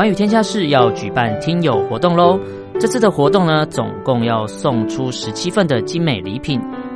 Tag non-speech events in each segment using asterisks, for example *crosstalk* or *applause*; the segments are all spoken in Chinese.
寰宇天下室要举办听友活动喽！这次的活动呢，总共要送出十七份的精美礼品。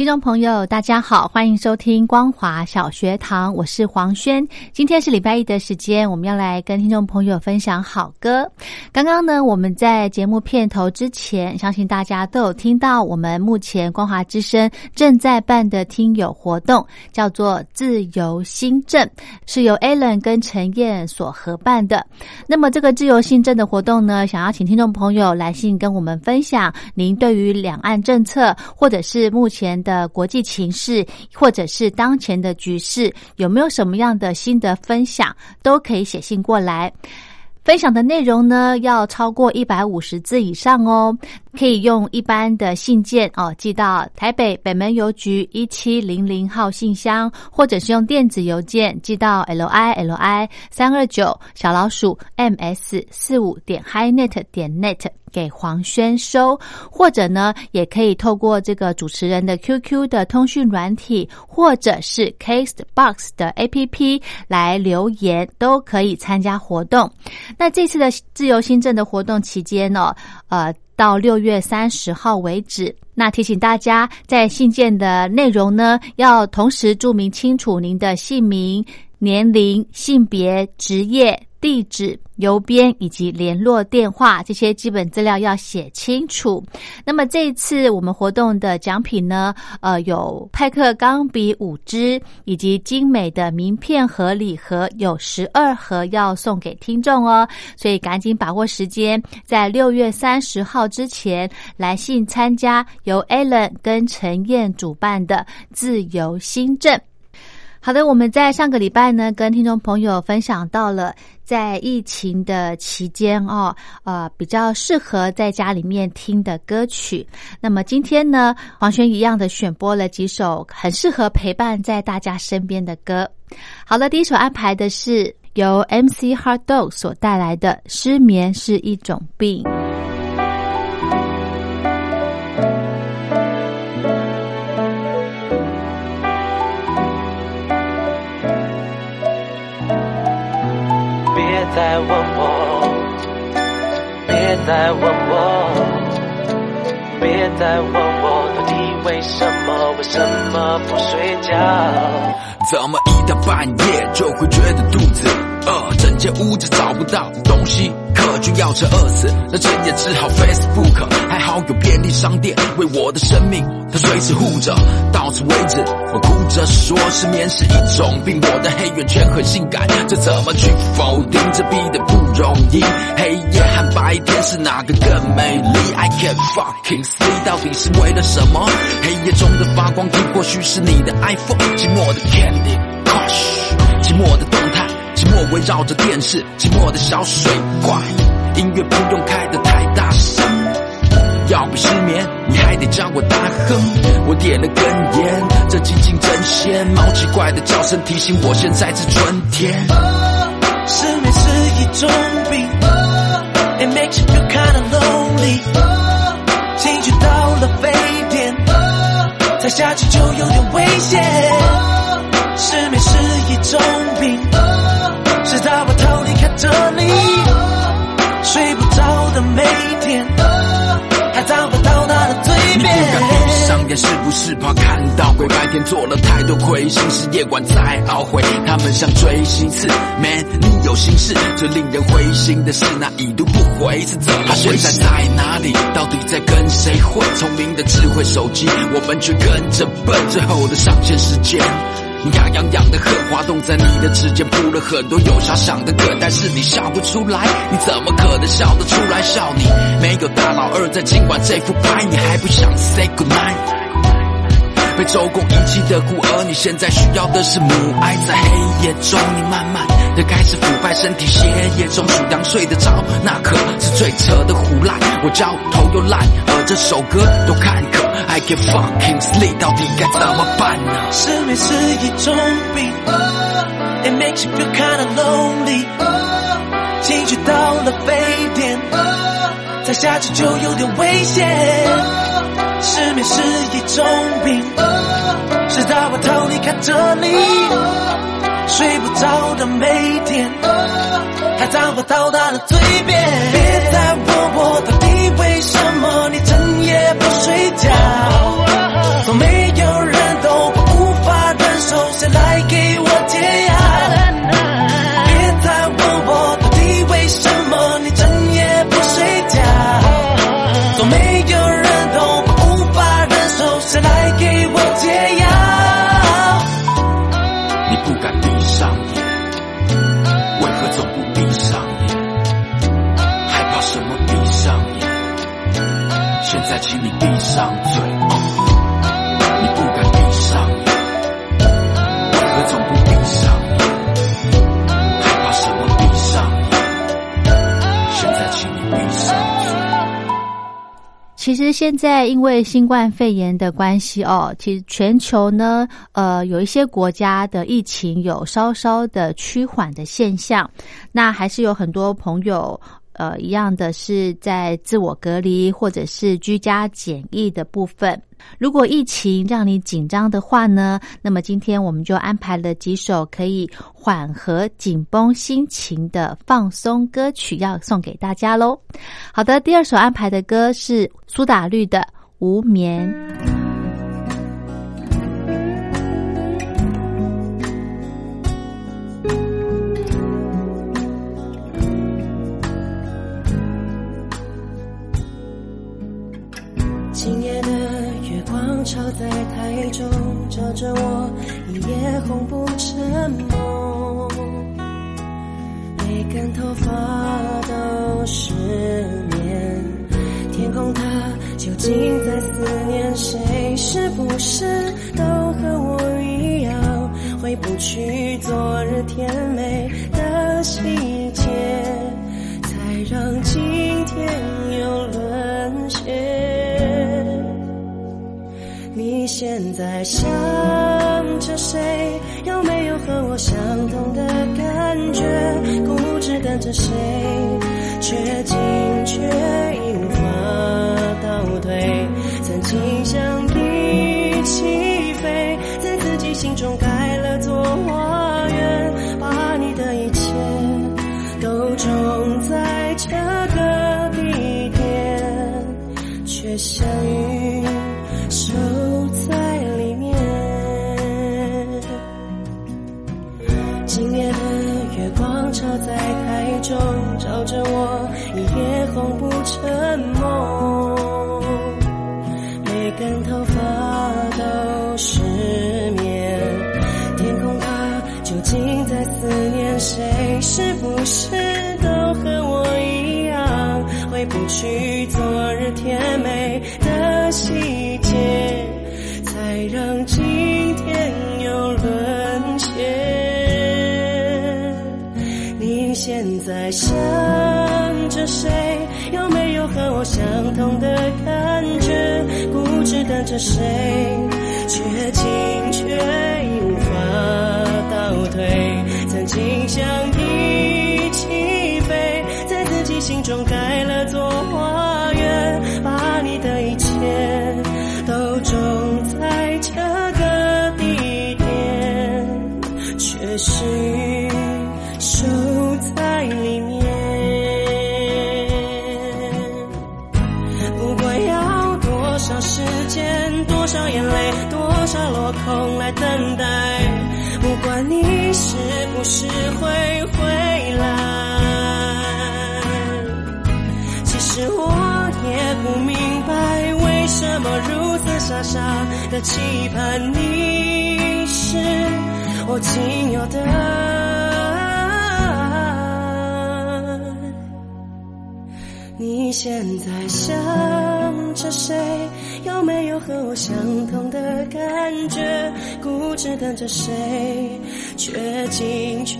听众朋友，大家好，欢迎收听光华小学堂，我是黄轩。今天是礼拜一的时间，我们要来跟听众朋友分享好歌。刚刚呢，我们在节目片头之前，相信大家都有听到，我们目前光华之声正在办的听友活动，叫做自由新政，是由 Alan 跟陈燕所合办的。那么这个自由新政的活动呢，想要请听众朋友来信跟我们分享，您对于两岸政策或者是目前。的国际情势，或者是当前的局势，有没有什么样的心得分享，都可以写信过来。分享的内容呢，要超过一百五十字以上哦。可以用一般的信件哦，寄到台北北门邮局一七零零号信箱，或者是用电子邮件寄到 l i l i 三二九小老鼠 m s 四五点 highnet 点 net 给黄轩收，或者呢，也可以透过这个主持人的 QQ 的通讯软体，或者是 Castbox 的 APP 来留言，都可以参加活动。那这次的自由新政的活动期间呢，呃。到六月三十号为止。那提醒大家，在信件的内容呢，要同时注明清楚您的姓名、年龄、性别、职业。地址、邮编以及联络电话这些基本资料要写清楚。那么这一次我们活动的奖品呢，呃，有派克钢笔五支，以及精美的名片盒礼盒有十二盒要送给听众哦。所以赶紧把握时间，在六月三十号之前来信参加由 Allen 跟陈燕主办的自由新政。好的，我们在上个礼拜呢，跟听众朋友分享到了在疫情的期间哦，呃，比较适合在家里面听的歌曲。那么今天呢，黄轩一样的选播了几首很适合陪伴在大家身边的歌。好了，第一首安排的是由 MC Hard Dog 所带来的《失眠是一种病》。别再问我，别再问我，别再问我，到底为什么？为什么不睡觉？怎么一到半夜就会觉得肚子饿？整间屋子找不到东西，可就要吃饿死。那钱也只好 Facebook。好有便利商店，为我的生命，他随时护着。到此为止，我哭着说失眠是一种病，我的黑眼圈很性感，这怎么去否定？这逼得不容易。黑夜和白天是哪个更美丽？I can't fucking see，到底是为了什么？黑夜中的发光体或许是你的 iPhone，寂寞的 Candy Crush，寂寞的动态，寂寞围绕着电视，寂寞的小水怪，音乐不用开得太大声。要不失眠，你还得叫我大哼。我点了根烟，这寂静真鲜。猫奇怪的叫声提醒我现在是春天。失眠是一种病，It makes you kinda lonely，情绪到了沸点，再下去就有点危险。失眠是一种病，直到我逃离开这里，睡不着的每天，还找不到他的嘴你不敢闭。上眼，是不是怕看到鬼？白天做了太多亏心事，夜晚在懊悔。他们像锥心刺，Man，你有心事。最令人灰心的是那已读不回是怎么回事？现在在哪里？到底在跟谁混？聪明的智慧手机，我们却跟着笨。最后的上线时间。你牙痒痒的很，滑动在你的指尖铺了很多有遐想的歌，但是你笑不出来，你怎么可能笑得出来？笑你没有大老二在，尽管这副牌你还不想 say good night。被周公遗弃的孤儿，你现在需要的是母爱。在黑夜中，你慢慢的开始腐败，身体血液中数羊睡得着，那可是最扯的胡乱。我焦头又烂，而这首歌多坎坷，I can fucking sleep，到底该怎么办呢？失眠是一种病，It makes you feel kinda lonely，情绪到了沸点，再下去就有点危险。失眠是一种病，直到我逃离开这里，睡不着的每天，还找不到他的嘴边。别再问我到底为什么你不睡觉。现在，请你闭上嘴。其实现在因为新冠肺炎的关系哦，其实全球呢，呃，有一些国家的疫情有稍稍的趋缓的现象，那还是有很多朋友。呃，一样的是在自我隔离或者是居家检疫的部分。如果疫情让你紧张的话呢，那么今天我们就安排了几首可以缓和紧绷心情的放松歌曲，要送给大家喽。好的，第二首安排的歌是苏打绿的《无眠》。心中感着谁？有没有和我相同的感觉？固执等着谁？却情却无法倒退。曾经想期盼你是我仅有的。你现在想着谁？有没有和我相同的感觉？固执等着谁？却进却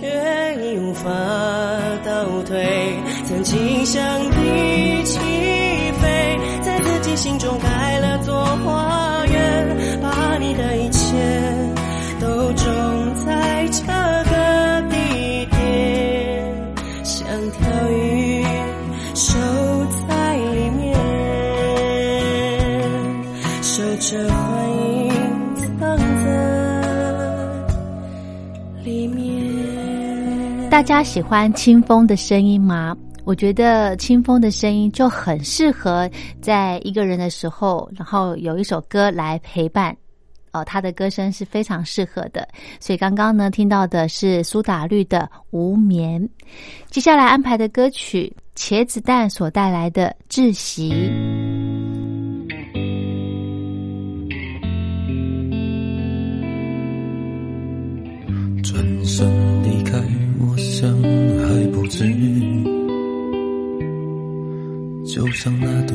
已无法倒退。曾经想一起飞，在自己心中盖了座花，把你的一切都种在这个地点，像条鱼。守在里面，守着幻影藏在里面。大家喜欢清风的声音吗？我觉得清风的声音就很适合在一个人的时候，然后有一首歌来陪伴。哦，他的歌声是非常适合的，所以刚刚呢听到的是苏打绿的《无眠》，接下来安排的歌曲茄子蛋所带来的《窒息》。转身离开，我想还不至于，就像那对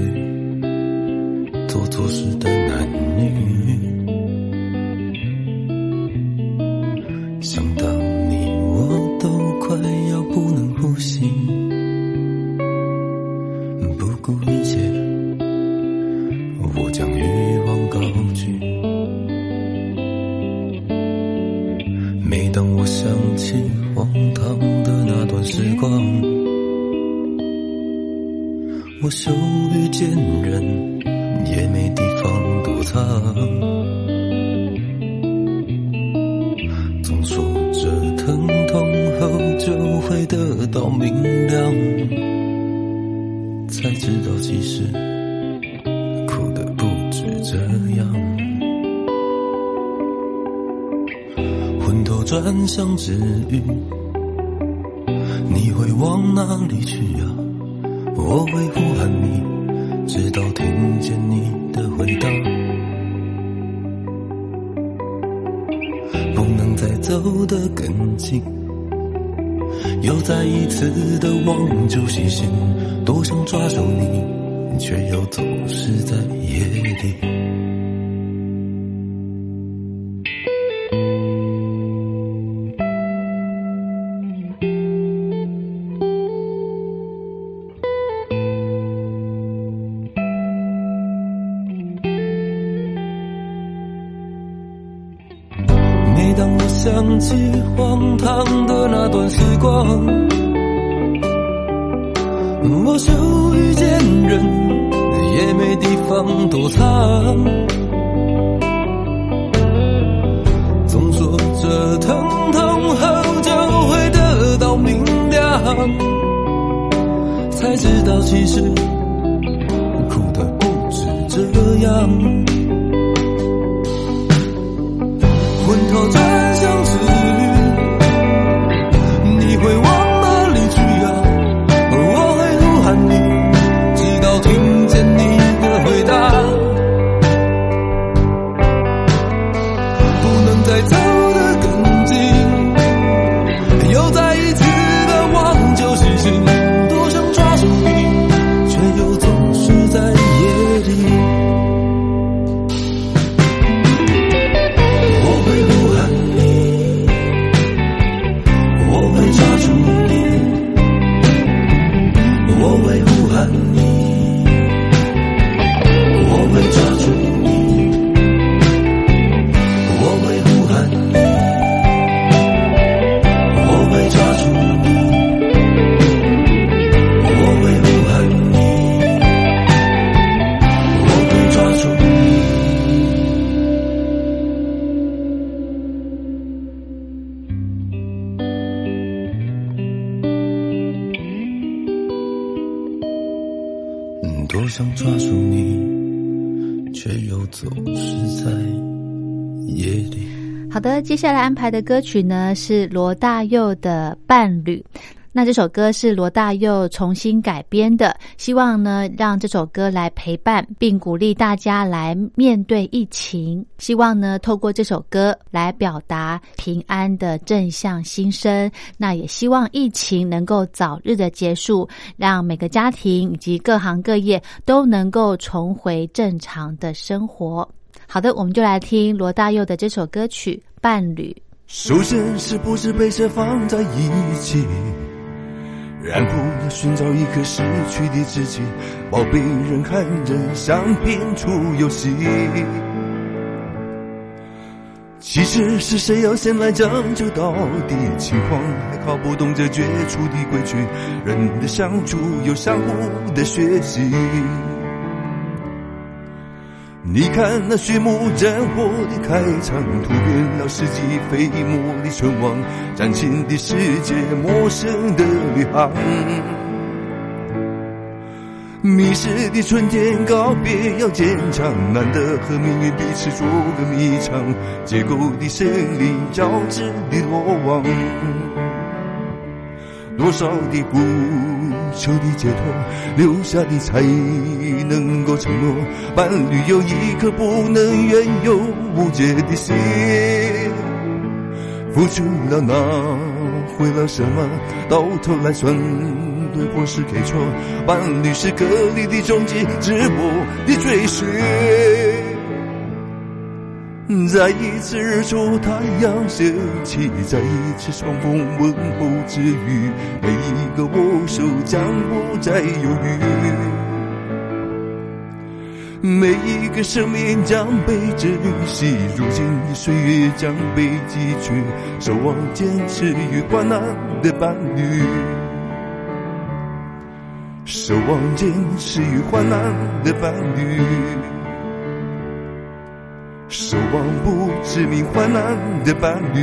做错事的男女。想到你，我都快要不能呼吸，我羞于见人，也没地方躲藏。总说着疼痛后就会得到明亮，才知道其实苦的不止这样。昏头转向治愈，你会往哪里去呀、我会呼喊你，直到听见你的回答。不能再走得更近，又再一次的望旧细心，多想抓住你，却又总是在夜里。想起荒唐的那段时光，我羞于见人，也没地方躲藏。总说着疼痛后就会得到明亮，才知道其实苦的不止这样。昏头接下来安排的歌曲呢是罗大佑的《伴侣》。那这首歌是罗大佑重新改编的，希望呢让这首歌来陪伴并鼓励大家来面对疫情，希望呢透过这首歌来表达平安的正向心声。那也希望疫情能够早日的结束，让每个家庭以及各行各业都能够重回正常的生活。好的，我们就来听罗大佑的这首歌曲《伴侣》。首先是不是被谁放在一起？然后寻找一颗失去的知己，宝贝人看人像拼出游戏。其实是谁要先来将就到底？情况还搞不懂这绝处的规矩，人的相处有相互的学习。你看那序幕战火的开场，突变了世纪飞沫的存亡，崭新的世界，陌生的旅行。迷失的春天，告别要坚强，难得和命运彼此做个迷藏，结构的胜利，交织的落网。多少的不求的解脱，留下的才能够承诺。伴侣有一颗不能怨尤无解的心，付出了拿回了什么？到头来算对或是给错？伴侣是隔离的终极，直播的追寻。在一次日出太阳升起，在一次重逢问候之余，每一个握手将不再犹豫，每一个生命将被珍惜。如今岁月将被汲取，守望坚持与患难的伴侣，守望坚持与患难的伴侣。守望不知名患难的伴侣。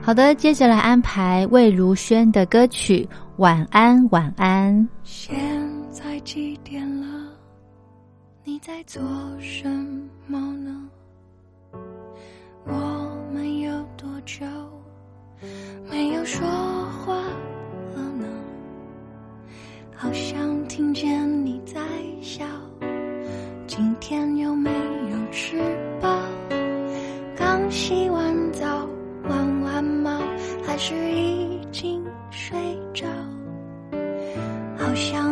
好的，接下来安排魏如萱的歌曲《晚安晚安》。现在几点了？你在做什么呢？我们有多久没有说话了呢？好像听见你在笑。今天有没有吃饱？刚洗完澡，玩完猫，还是已经睡着？好像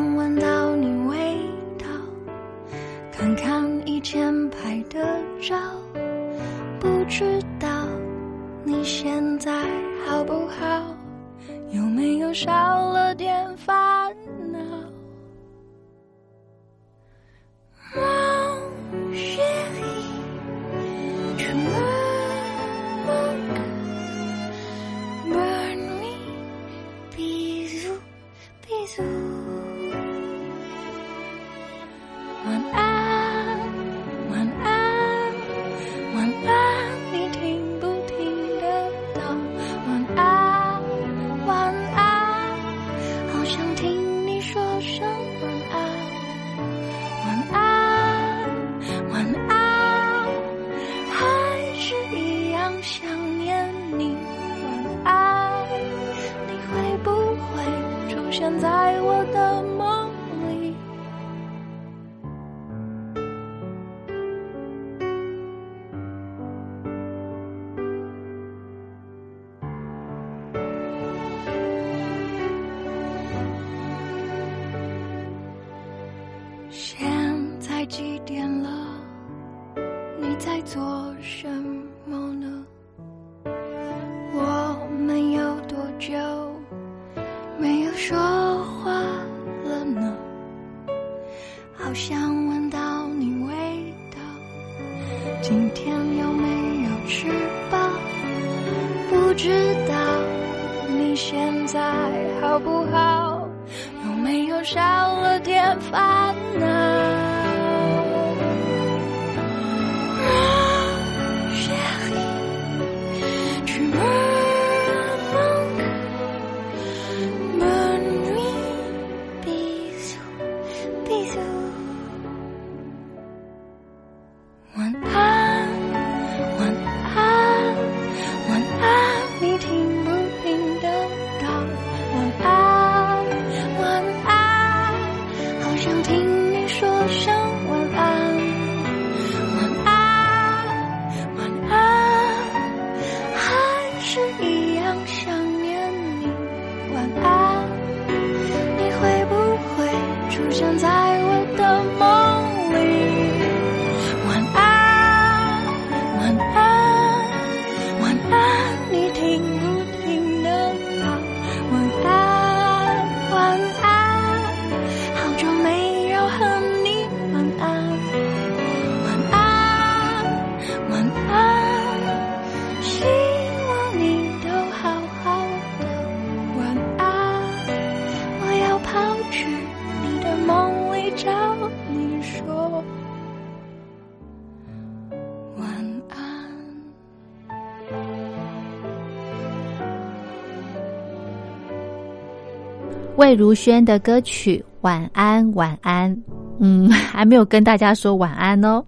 魏如萱的歌曲《晚安晚安》，嗯，还没有跟大家说晚安哦。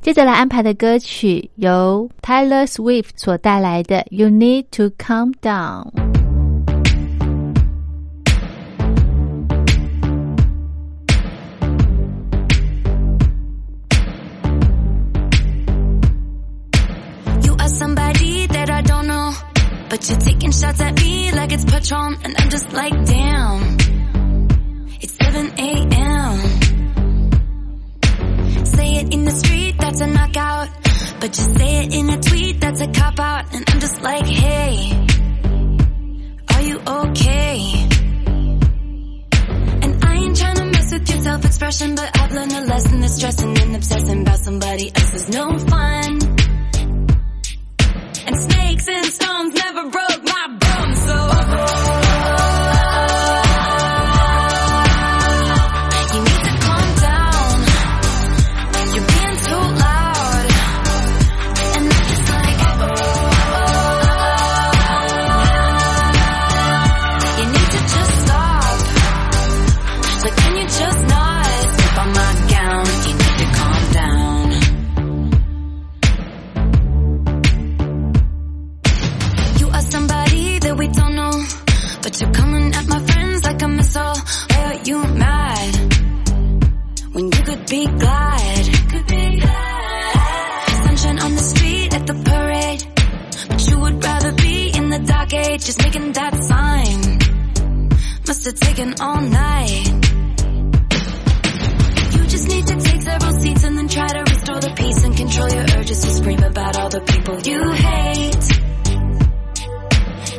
接着来安排的歌曲由 Taylor Swift 所带来的《You Need to Calm Down》。You are somebody that I don't know. But you're taking shots at me like it's Patron. And I'm just like, damn. It's 7 a.m. Say it in the street, that's a knockout. But just say it in a But you're coming at my friends like a missile. Why are you mad? When you could be glad. Could be glad. Sunshine on the street at the parade. But you would rather be in the dark age. Just making that sign. Must have taken all night. You just need to take several seats and then try to restore the peace and control your urges to scream about all the people you hate.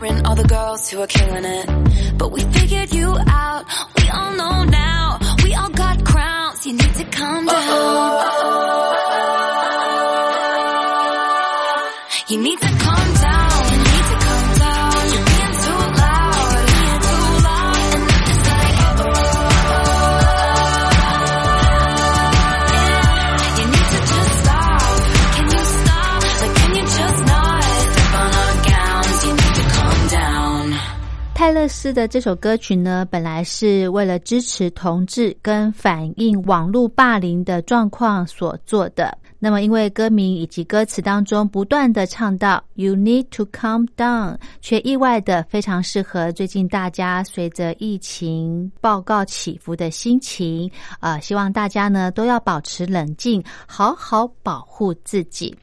Comparing all the girls who are killing it. But we figured you out. We all know now. We all got crowns. You need to calm down. You 泰勒斯的这首歌曲呢，本来是为了支持同志跟反映网络霸凌的状况所做的。那么，因为歌名以及歌词当中不断的唱到 “You need to calm down”，却意外的非常适合最近大家随着疫情报告起伏的心情。呃，希望大家呢都要保持冷静，好好保护自己。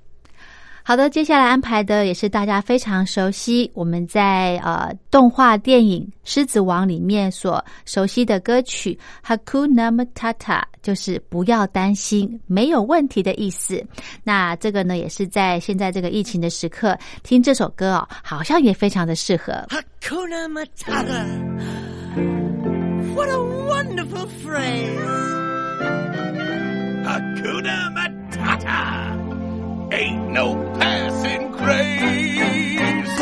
好的，接下来安排的也是大家非常熟悉，我们在呃动画电影《狮子王》里面所熟悉的歌曲《Hakuna Matata》，就是不要担心，没有问题的意思。那这个呢，也是在现在这个疫情的时刻听这首歌哦，好像也非常的适合。Hakuna Matata. What a wonderful phrase. Hakuna Matata. Ain't no passing craze.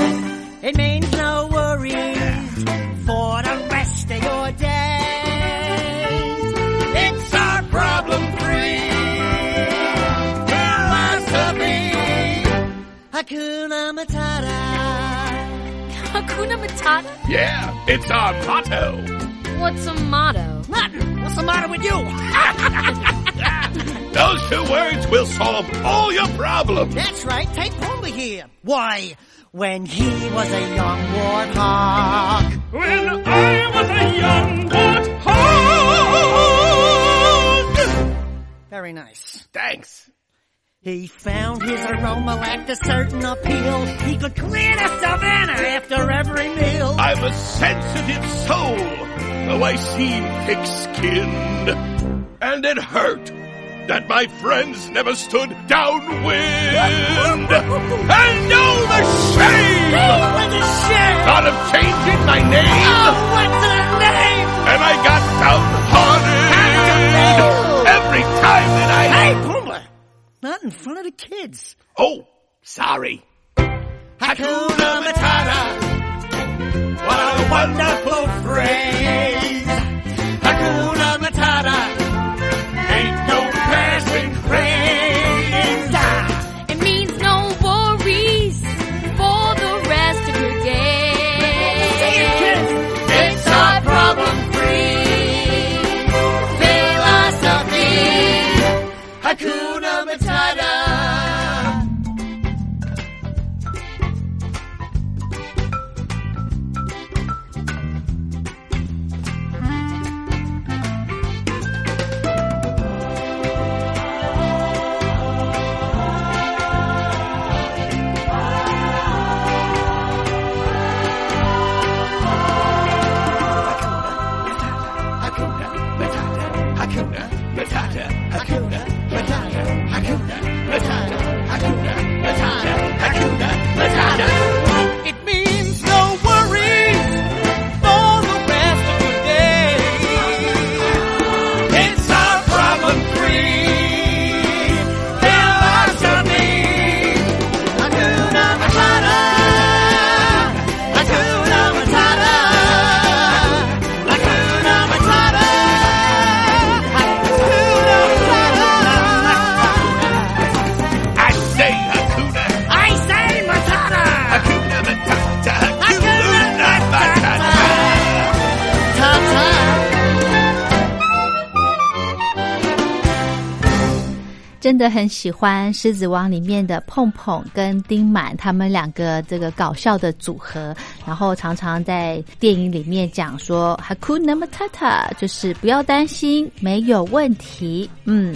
It means no worries for the rest of your days. It's our problem-free philosophy. Hakuna Matata. Hakuna Matata? Yeah, it's our motto. What's a motto? Nothing. What's the matter with you? *laughs* Those two words will solve all your problems. That's right. Take Pumbaa here. Why, when he was a young warthog. When I was a young warthog. Very nice. Thanks. He found his aroma lacked a certain appeal. He could clear the savannah after every meal. I'm a sensitive soul, though I seem thick-skinned. And it hurt that my friends never stood downwind. and oh, the shame! What a shame! Thought of changing my name, Oh, what's his name? and I got downhearted every time that I... Hey, Pumbaa! Not in front of the kids. Oh, sorry. Hakuna Matata. What a wonderful phrase. 真的很喜欢《狮子王》里面的碰碰跟丁满他们两个这个搞笑的组合，然后常常在电影里面讲说 “Hakuna Matata”，就是不要担心，没有问题。嗯。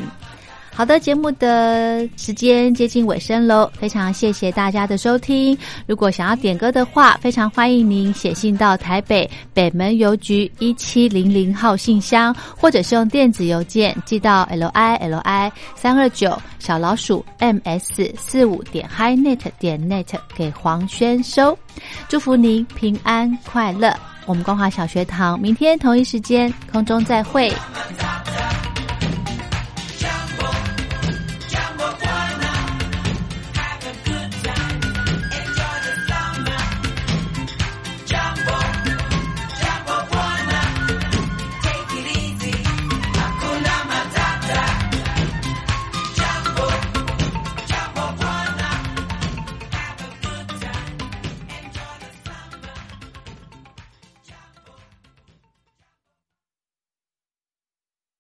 好的，节目的时间接近尾声喽，非常谢谢大家的收听。如果想要点歌的话，非常欢迎您写信到台北北门邮局一七零零号信箱，或者是用电子邮件寄到 l i l i 三二九小老鼠 m s 四五点 hi net 点 net 给黄轩收。祝福您平安快乐。我们光华小学堂明天同一时间空中再会。